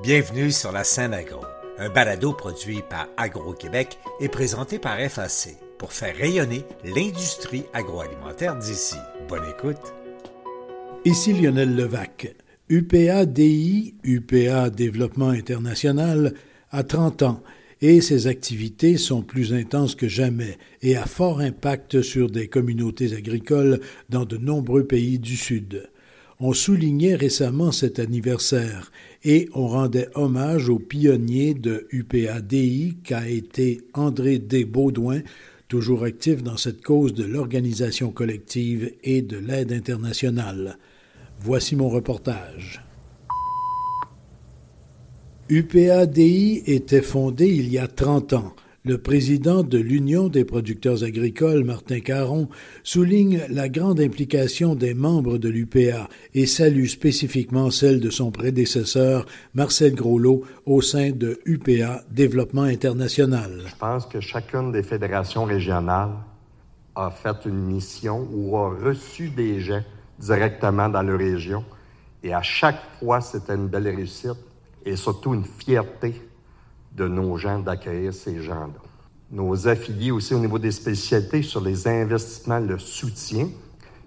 Bienvenue sur la scène agro, un balado produit par Agro-Québec et présenté par FAC pour faire rayonner l'industrie agroalimentaire d'ici. Bonne écoute. Ici Lionel Levac. UPA DI, UPA Développement International, a 30 ans et ses activités sont plus intenses que jamais et à fort impact sur des communautés agricoles dans de nombreux pays du Sud. On soulignait récemment cet anniversaire et on rendait hommage au pionnier de UPADI qu'a été André Desbaudouin, toujours actif dans cette cause de l'organisation collective et de l'aide internationale. Voici mon reportage. UPADI était fondé il y a 30 ans le président de l'Union des producteurs agricoles, Martin Caron, souligne la grande implication des membres de l'UPA et salue spécifiquement celle de son prédécesseur, Marcel Groslot, au sein de UPA Développement International. Je pense que chacune des fédérations régionales a fait une mission ou a reçu des gens directement dans leur région. Et à chaque fois, c'était une belle réussite et surtout une fierté de nos gens d'accueillir ces gens-là. Nos affiliés aussi au niveau des spécialités sur les investissements, le soutien.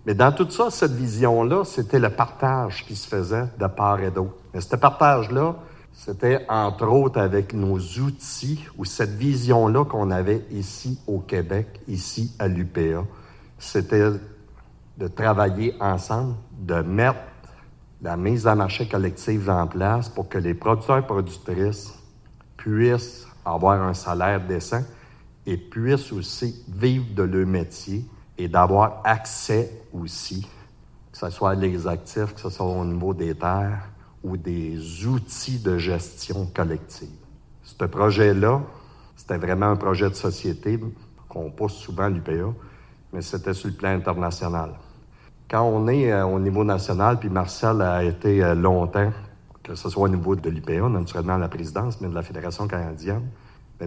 Mais dans tout ça, cette vision-là, c'était le partage qui se faisait de part et d'autre. Mais ce partage-là, c'était entre autres avec nos outils ou cette vision-là qu'on avait ici au Québec, ici à l'UPA. C'était de travailler ensemble, de mettre la mise en marché collective en place pour que les producteurs et productrices puissent avoir un salaire décent et puissent aussi vivre de leur métier et d'avoir accès aussi, que ce soit les actifs, que ce soit au niveau des terres ou des outils de gestion collective. Ce projet-là, c'était vraiment un projet de société qu'on pousse souvent à l'UPA, mais c'était sur le plan international. Quand on est euh, au niveau national, puis Marcel a été euh, longtemps que ce soit au niveau de l'IPA, naturellement la présidence, mais de la Fédération canadienne,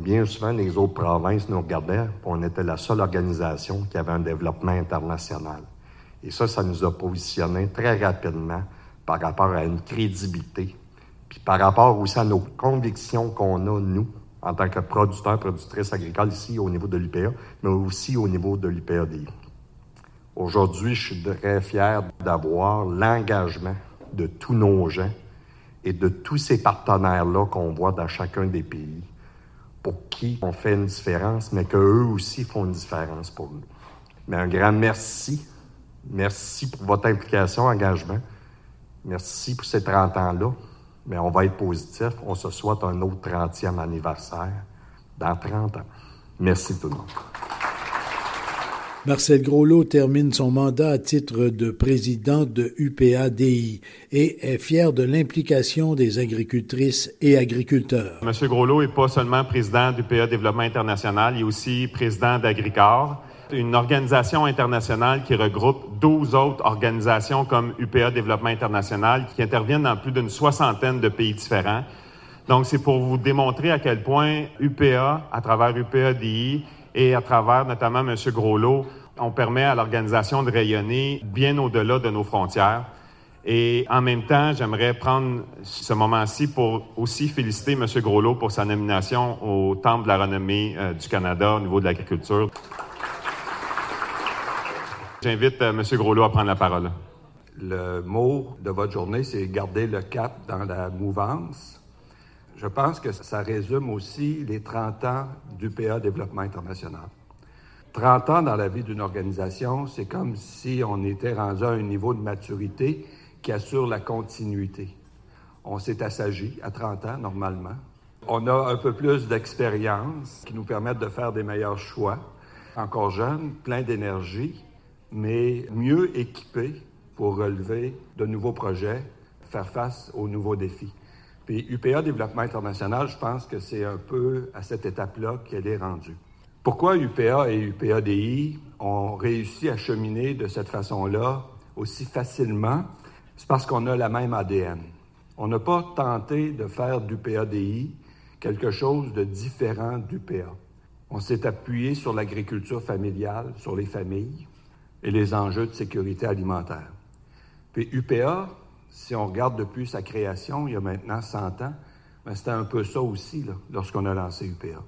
bien souvent, les autres provinces nous regardaient, on était la seule organisation qui avait un développement international. Et ça, ça nous a positionnés très rapidement par rapport à une crédibilité, puis par rapport aussi à nos convictions qu'on a, nous, en tant que producteurs, productrices agricoles ici au niveau de l'IPA, mais aussi au niveau de l'IPADI. Aujourd'hui, je suis très fier d'avoir l'engagement de tous nos gens et de tous ces partenaires-là qu'on voit dans chacun des pays, pour qui on fait une différence, mais qu'eux aussi font une différence pour nous. Mais un grand merci. Merci pour votre implication, engagement. Merci pour ces 30 ans-là. Mais on va être positif. On se souhaite un autre 30e anniversaire dans 30 ans. Merci tout le monde. Marcel Groslot termine son mandat à titre de président de UPADI et est fier de l'implication des agricultrices et agriculteurs. Monsieur Groslot est pas seulement président d'UPA Développement International, il est aussi président d'Agricor, une organisation internationale qui regroupe 12 autres organisations comme UPA Développement International qui interviennent dans plus d'une soixantaine de pays différents. Donc, c'est pour vous démontrer à quel point UPA, à travers UPADI, et à travers notamment M. Groslot, on permet à l'organisation de rayonner bien au-delà de nos frontières. Et en même temps, j'aimerais prendre ce moment-ci pour aussi féliciter M. Groslot pour sa nomination au Temple de la renommée euh, du Canada au niveau de l'agriculture. J'invite euh, M. Groslot à prendre la parole. Le mot de votre journée, c'est garder le cap dans la mouvance. Je pense que ça résume aussi les 30 ans du PA Développement international. 30 ans dans la vie d'une organisation, c'est comme si on était rendu à un niveau de maturité qui assure la continuité. On s'est assagi à 30 ans normalement. On a un peu plus d'expérience qui nous permettent de faire des meilleurs choix. Encore jeune, plein d'énergie, mais mieux équipé pour relever de nouveaux projets, faire face aux nouveaux défis. Puis UPA Développement International, je pense que c'est un peu à cette étape-là qu'elle est rendue. Pourquoi UPA et UPADI ont réussi à cheminer de cette façon-là aussi facilement? C'est parce qu'on a la même ADN. On n'a pas tenté de faire d'UPADI quelque chose de différent d'UPA. On s'est appuyé sur l'agriculture familiale, sur les familles et les enjeux de sécurité alimentaire. Puis UPA, si on regarde depuis sa création, il y a maintenant 100 ans, Mais c'était un peu ça aussi lorsqu'on a lancé UPA.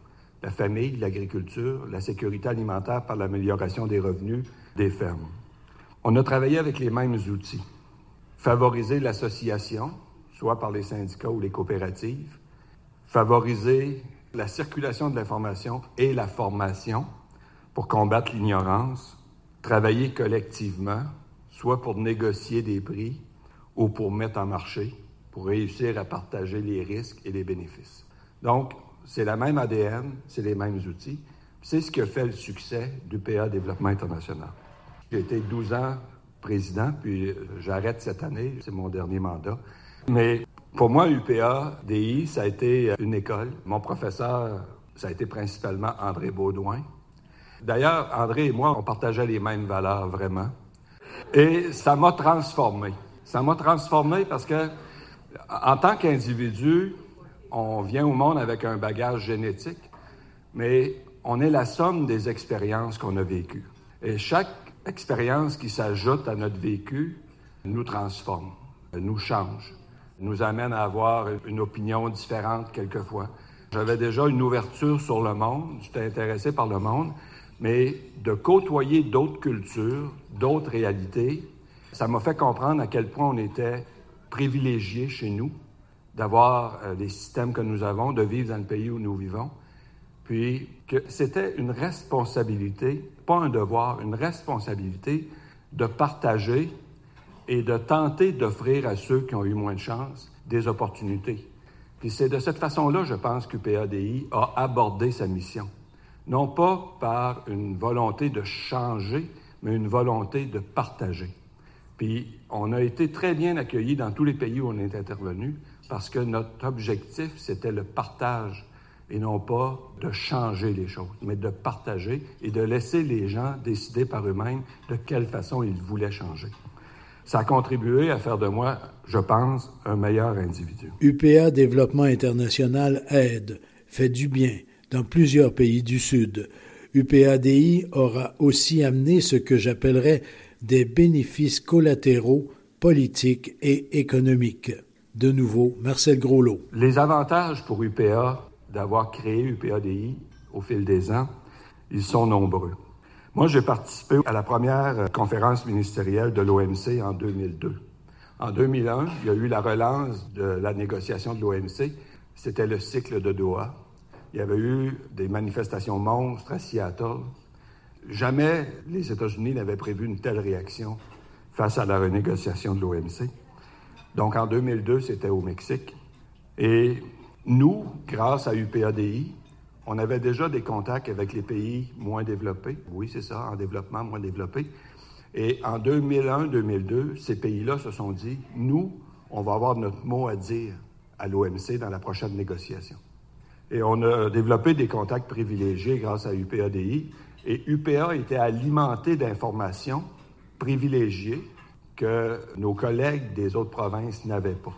La famille, l'agriculture, la sécurité alimentaire par l'amélioration des revenus des fermes. On a travaillé avec les mêmes outils. Favoriser l'association, soit par les syndicats ou les coopératives. Favoriser la circulation de l'information et la formation pour combattre l'ignorance. Travailler collectivement, soit pour négocier des prix ou pour mettre en marché, pour réussir à partager les risques et les bénéfices. Donc, c'est la même ADN, c'est les mêmes outils. C'est ce qui a fait le succès du PA Développement International. J'ai été 12 ans président, puis j'arrête cette année, c'est mon dernier mandat. Mais pour moi, UPA, DI, ça a été une école. Mon professeur, ça a été principalement André Baudouin. D'ailleurs, André et moi, on partageait les mêmes valeurs, vraiment. Et ça m'a transformé. Ça m'a transformé parce que, en tant qu'individu, on vient au monde avec un bagage génétique, mais on est la somme des expériences qu'on a vécues. Et chaque expérience qui s'ajoute à notre vécu nous transforme, nous change, nous amène à avoir une opinion différente quelquefois. J'avais déjà une ouverture sur le monde, j'étais intéressé par le monde, mais de côtoyer d'autres cultures, d'autres réalités, ça m'a fait comprendre à quel point on était privilégié chez nous d'avoir euh, les systèmes que nous avons, de vivre dans le pays où nous vivons, puis que c'était une responsabilité, pas un devoir, une responsabilité de partager et de tenter d'offrir à ceux qui ont eu moins de chance des opportunités. Puis c'est de cette façon-là, je pense, qu'UPADI a abordé sa mission non pas par une volonté de changer, mais une volonté de partager. Puis on a été très bien accueillis dans tous les pays où on est intervenu parce que notre objectif, c'était le partage et non pas de changer les choses, mais de partager et de laisser les gens décider par eux-mêmes de quelle façon ils voulaient changer. Ça a contribué à faire de moi, je pense, un meilleur individu. UPA Développement International aide, fait du bien, dans plusieurs pays du Sud. UPADI aura aussi amené ce que j'appellerais des bénéfices collatéraux politiques et économiques. De nouveau, Marcel Groslot. Les avantages pour UPA d'avoir créé UPADI au fil des ans, ils sont nombreux. Moi, j'ai participé à la première conférence ministérielle de l'OMC en 2002. En 2001, il y a eu la relance de la négociation de l'OMC. C'était le cycle de Doha. Il y avait eu des manifestations monstres à Seattle. Jamais les États-Unis n'avaient prévu une telle réaction face à la renégociation de l'OMC. Donc en 2002, c'était au Mexique. Et nous, grâce à UPADI, on avait déjà des contacts avec les pays moins développés. Oui, c'est ça, en développement moins développé. Et en 2001-2002, ces pays-là se sont dit, nous, on va avoir notre mot à dire à l'OMC dans la prochaine négociation. Et on a développé des contacts privilégiés grâce à UPADI. Et UPA était alimenté d'informations privilégiées que nos collègues des autres provinces n'avaient pas.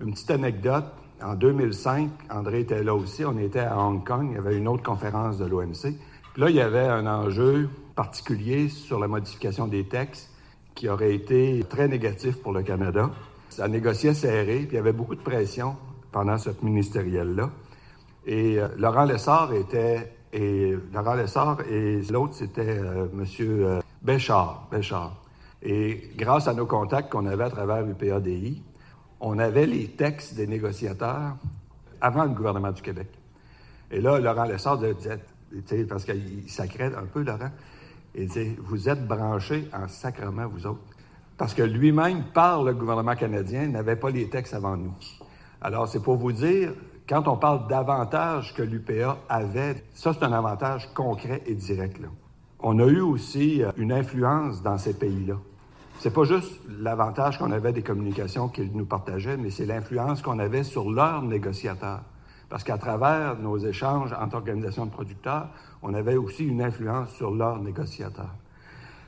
Une petite anecdote, en 2005, André était là aussi, on était à Hong Kong, il y avait une autre conférence de l'OMC. Là, il y avait un enjeu particulier sur la modification des textes qui aurait été très négatif pour le Canada. Ça négociait serré, puis il y avait beaucoup de pression pendant cette ministérielle-là. Et euh, Laurent Lessard était et Laurent Lessard et l'autre c'était euh, Monsieur euh, Béchard, Béchard. Et grâce à nos contacts qu'on avait à travers l'UPADI, on avait les textes des négociateurs avant le gouvernement du Québec. Et là, Laurent Lessard disait, parce qu'il sacrait un peu, Laurent, il disait, vous êtes branchés en sacrement, vous autres. Parce que lui-même, par le gouvernement canadien, n'avait pas les textes avant nous. Alors, c'est pour vous dire quand on parle d'avantages que l'UPA avait, ça, c'est un avantage concret et direct. On a eu aussi euh, une influence dans ces pays-là. C'est pas juste l'avantage qu'on avait des communications qu'ils nous partageaient, mais c'est l'influence qu'on avait sur leurs négociateurs. Parce qu'à travers nos échanges entre organisations de producteurs, on avait aussi une influence sur leurs négociateurs.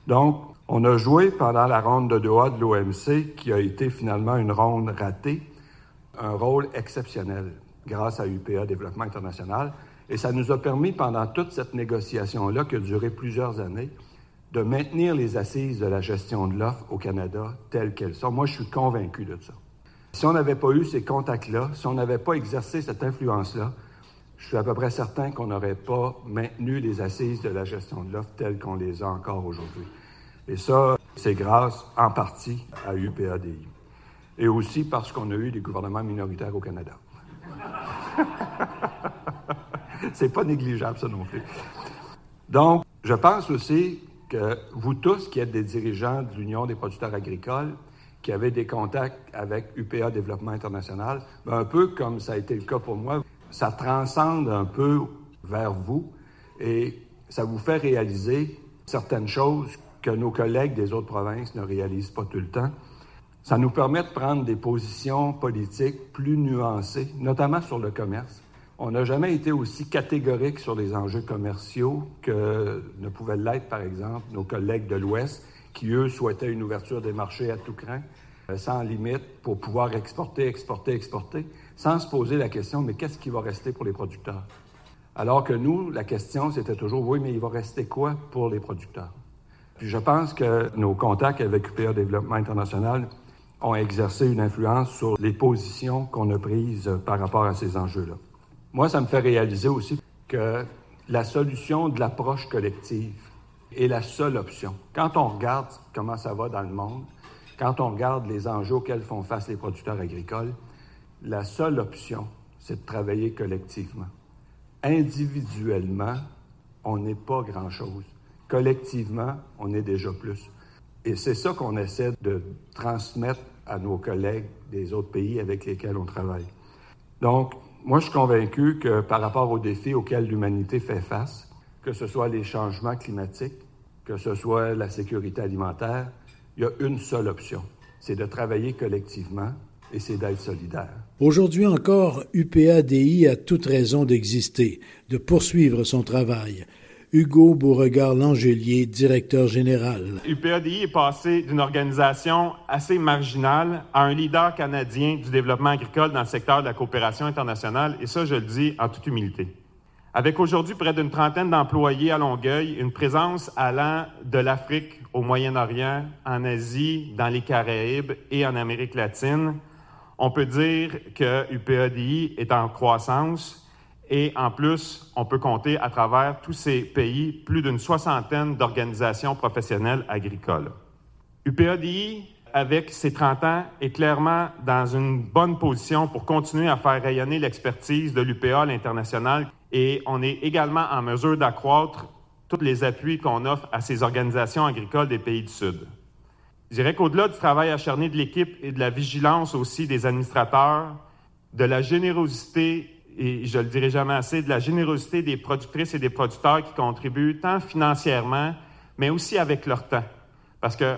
Donc, on a joué pendant la ronde de Doha de l'OMC, qui a été finalement une ronde ratée, un rôle exceptionnel grâce à UPA Développement International. Et ça nous a permis, pendant toute cette négociation-là, qui a duré plusieurs années, de maintenir les assises de la gestion de l'offre au Canada telles qu'elles sont. Moi, je suis convaincu de ça. Si on n'avait pas eu ces contacts-là, si on n'avait pas exercé cette influence-là, je suis à peu près certain qu'on n'aurait pas maintenu les assises de la gestion de l'offre telles qu'on les a encore aujourd'hui. Et ça, c'est grâce en partie à UPADI. Et aussi parce qu'on a eu des gouvernements minoritaires au Canada. c'est pas négligeable, ça non plus. Donc, je pense aussi que vous tous qui êtes des dirigeants de l'Union des producteurs agricoles, qui avez des contacts avec UPA Développement International, ben, un peu comme ça a été le cas pour moi, ça transcende un peu vers vous et ça vous fait réaliser certaines choses que nos collègues des autres provinces ne réalisent pas tout le temps. Ça nous permet de prendre des positions politiques plus nuancées, notamment sur le commerce. On n'a jamais été aussi catégorique sur les enjeux commerciaux que ne pouvaient l'être, par exemple, nos collègues de l'Ouest, qui, eux, souhaitaient une ouverture des marchés à tout craint, euh, sans limite, pour pouvoir exporter, exporter, exporter, sans se poser la question, mais qu'est-ce qui va rester pour les producteurs? Alors que nous, la question, c'était toujours, oui, mais il va rester quoi pour les producteurs? Puis je pense que nos contacts avec UPA Développement International ont exercé une influence sur les positions qu'on a prises par rapport à ces enjeux-là. Moi, ça me fait réaliser aussi que la solution de l'approche collective est la seule option. Quand on regarde comment ça va dans le monde, quand on regarde les enjeux auxquels font face les producteurs agricoles, la seule option, c'est de travailler collectivement. Individuellement, on n'est pas grand-chose. Collectivement, on est déjà plus. Et c'est ça qu'on essaie de transmettre à nos collègues des autres pays avec lesquels on travaille. Donc, moi, je suis convaincu que par rapport aux défis auxquels l'humanité fait face, que ce soit les changements climatiques, que ce soit la sécurité alimentaire, il y a une seule option, c'est de travailler collectivement et c'est d'être solidaire. Aujourd'hui encore, UPADI a toute raison d'exister, de poursuivre son travail. Hugo Beauregard-Langelier, directeur général. UPADI est passé d'une organisation assez marginale à un leader canadien du développement agricole dans le secteur de la coopération internationale, et ça, je le dis en toute humilité. Avec aujourd'hui près d'une trentaine d'employés à Longueuil, une présence allant de l'Afrique au Moyen-Orient, en Asie, dans les Caraïbes et en Amérique latine, on peut dire que UPADI est en croissance et en plus, on peut compter à travers tous ces pays plus d'une soixantaine d'organisations professionnelles agricoles. UPADI, avec ses 30 ans, est clairement dans une bonne position pour continuer à faire rayonner l'expertise de l'UPA à l'international et on est également en mesure d'accroître tous les appuis qu'on offre à ces organisations agricoles des pays du Sud. Je dirais qu'au-delà du travail acharné de l'équipe et de la vigilance aussi des administrateurs, de la générosité, et je le dirai jamais assez, de la générosité des productrices et des producteurs qui contribuent tant financièrement, mais aussi avec leur temps. Parce que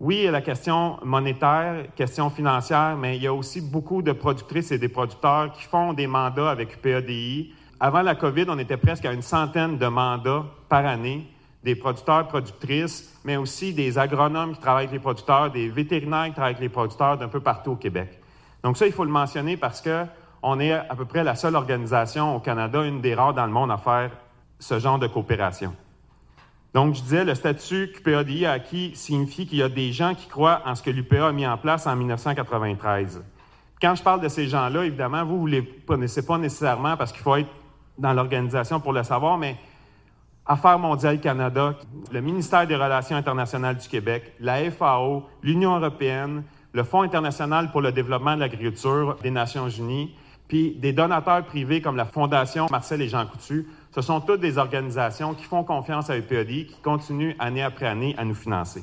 oui, il y a la question monétaire, question financière, mais il y a aussi beaucoup de productrices et des producteurs qui font des mandats avec UPADI, avant la COVID, on était presque à une centaine de mandats par année, des producteurs, productrices, mais aussi des agronomes qui travaillent avec les producteurs, des vétérinaires qui travaillent avec les producteurs d'un peu partout au Québec. Donc ça, il faut le mentionner parce que on est à peu près la seule organisation au Canada, une des rares dans le monde à faire ce genre de coopération. Donc, je disais, le statut qu'UPADI a acquis signifie qu'il y a des gens qui croient en ce que l'UPA a mis en place en 1993. Quand je parle de ces gens-là, évidemment, vous ne les connaissez pas nécessairement parce qu'il faut être dans l'organisation pour le savoir, mais Affaires mondiales Canada, le ministère des Relations internationales du Québec, la FAO, l'Union européenne, le Fonds international pour le développement de l'agriculture des Nations unies, puis des donateurs privés comme la Fondation Marcel et Jean Coutu, ce sont toutes des organisations qui font confiance à EPAD, qui continuent année après année à nous financer.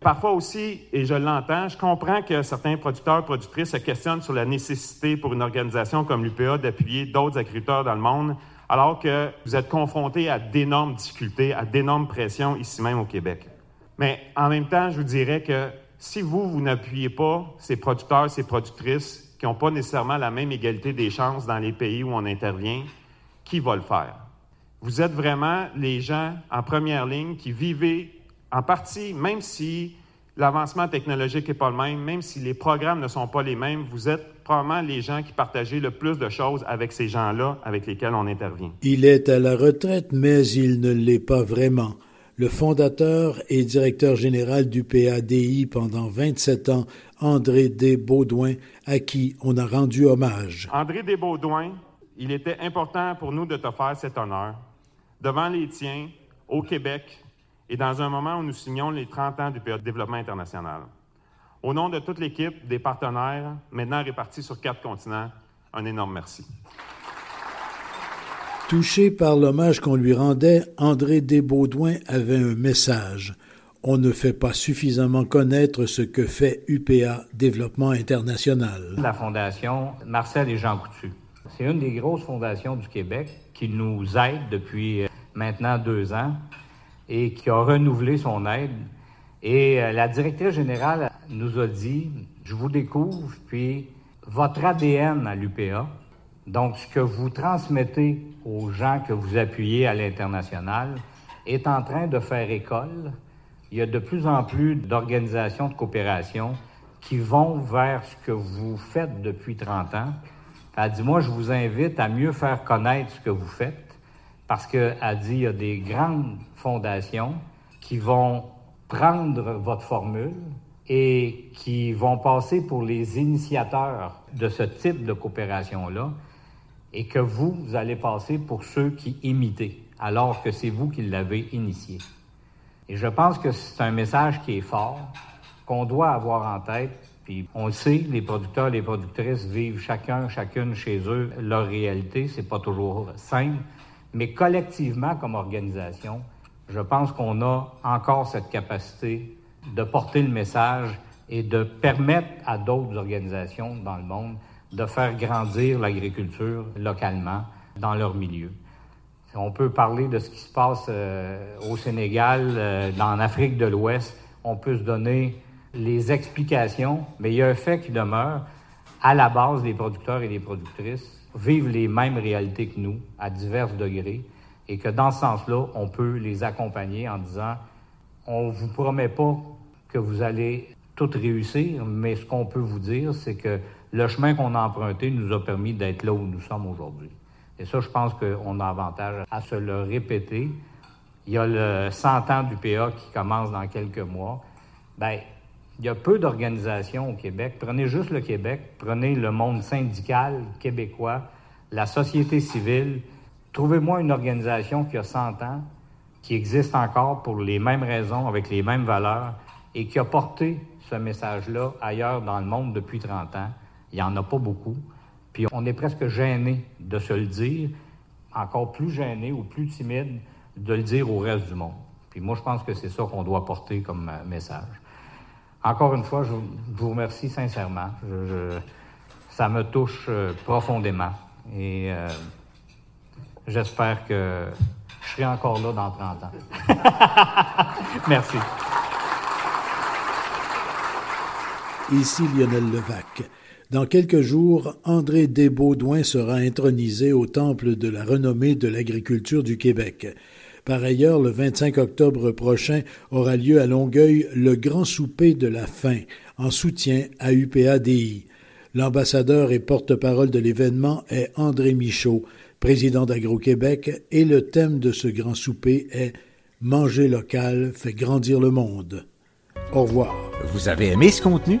Parfois aussi, et je l'entends, je comprends que certains producteurs, productrices se questionnent sur la nécessité pour une organisation comme l'UPA d'appuyer d'autres agriculteurs dans le monde, alors que vous êtes confrontés à d'énormes difficultés, à d'énormes pressions ici même au Québec. Mais en même temps, je vous dirais que si vous, vous n'appuyez pas ces producteurs, ces productrices qui n'ont pas nécessairement la même égalité des chances dans les pays où on intervient, qui va le faire? Vous êtes vraiment les gens en première ligne qui vivez en partie, même si l'avancement technologique n'est pas le même, même si les programmes ne sont pas les mêmes, vous êtes probablement les gens qui partagez le plus de choses avec ces gens-là avec lesquels on intervient. Il est à la retraite, mais il ne l'est pas vraiment. Le fondateur et directeur général du PADI pendant 27 ans, André Desbaudouin, à qui on a rendu hommage. André Desbaudouin, il était important pour nous de te faire cet honneur. Devant les tiens, au Québec, et dans un moment où nous signons les 30 ans du PA Développement international. Au nom de toute l'équipe, des partenaires, maintenant répartis sur quatre continents, un énorme merci. Touché par l'hommage qu'on lui rendait, André Desbaudouin avait un message. On ne fait pas suffisamment connaître ce que fait UPA Développement International. La fondation Marcel et Jean Coutu. C'est une des grosses fondations du Québec qui nous aide depuis euh, maintenant deux ans et qui a renouvelé son aide. Et euh, la directrice générale nous a dit, je vous découvre, puis votre ADN à l'UPA, donc ce que vous transmettez aux gens que vous appuyez à l'international est en train de faire école. Il y a de plus en plus d'organisations de coopération qui vont vers ce que vous faites depuis 30 ans. Elle dit, moi, je vous invite à mieux faire connaître ce que vous faites parce qu'elle dit, il y a des grandes fondations qui vont prendre votre formule et qui vont passer pour les initiateurs de ce type de coopération-là et que vous, vous allez passer pour ceux qui imitez, alors que c'est vous qui l'avez initié. Et je pense que c'est un message qui est fort, qu'on doit avoir en tête. Puis on le sait, les producteurs les productrices vivent chacun, chacune chez eux leur réalité. C'est pas toujours simple. Mais collectivement, comme organisation, je pense qu'on a encore cette capacité de porter le message et de permettre à d'autres organisations dans le monde de faire grandir l'agriculture localement dans leur milieu. On peut parler de ce qui se passe euh, au Sénégal, euh, dans l'Afrique de l'Ouest. On peut se donner les explications, mais il y a un fait qui demeure. À la base, les producteurs et les productrices vivent les mêmes réalités que nous, à divers degrés, et que dans ce sens-là, on peut les accompagner en disant, on vous promet pas que vous allez tout réussir, mais ce qu'on peut vous dire, c'est que le chemin qu'on a emprunté nous a permis d'être là où nous sommes aujourd'hui. Et ça, je pense qu'on a avantage à se le répéter. Il y a le 100 ans du PA qui commence dans quelques mois. Bien, il y a peu d'organisations au Québec. Prenez juste le Québec, prenez le monde syndical québécois, la société civile. Trouvez-moi une organisation qui a 100 ans, qui existe encore pour les mêmes raisons, avec les mêmes valeurs, et qui a porté ce message-là ailleurs dans le monde depuis 30 ans. Il n'y en a pas beaucoup. Puis on est presque gêné de se le dire, encore plus gêné ou plus timide de le dire au reste du monde. Puis moi, je pense que c'est ça qu'on doit porter comme euh, message. Encore une fois, je vous remercie sincèrement. ça me touche euh, profondément. Et euh, j'espère que je serai encore là dans 30 ans. Merci. Ici Lionel Levac. Dans quelques jours, André Desbaudouin sera intronisé au Temple de la renommée de l'agriculture du Québec. Par ailleurs, le 25 octobre prochain aura lieu à Longueuil le grand souper de la faim en soutien à UPADI. L'ambassadeur et porte-parole de l'événement est André Michaud, président d'Agro-Québec, et le thème de ce grand souper est Manger local fait grandir le monde. Au revoir. Vous avez aimé ce contenu?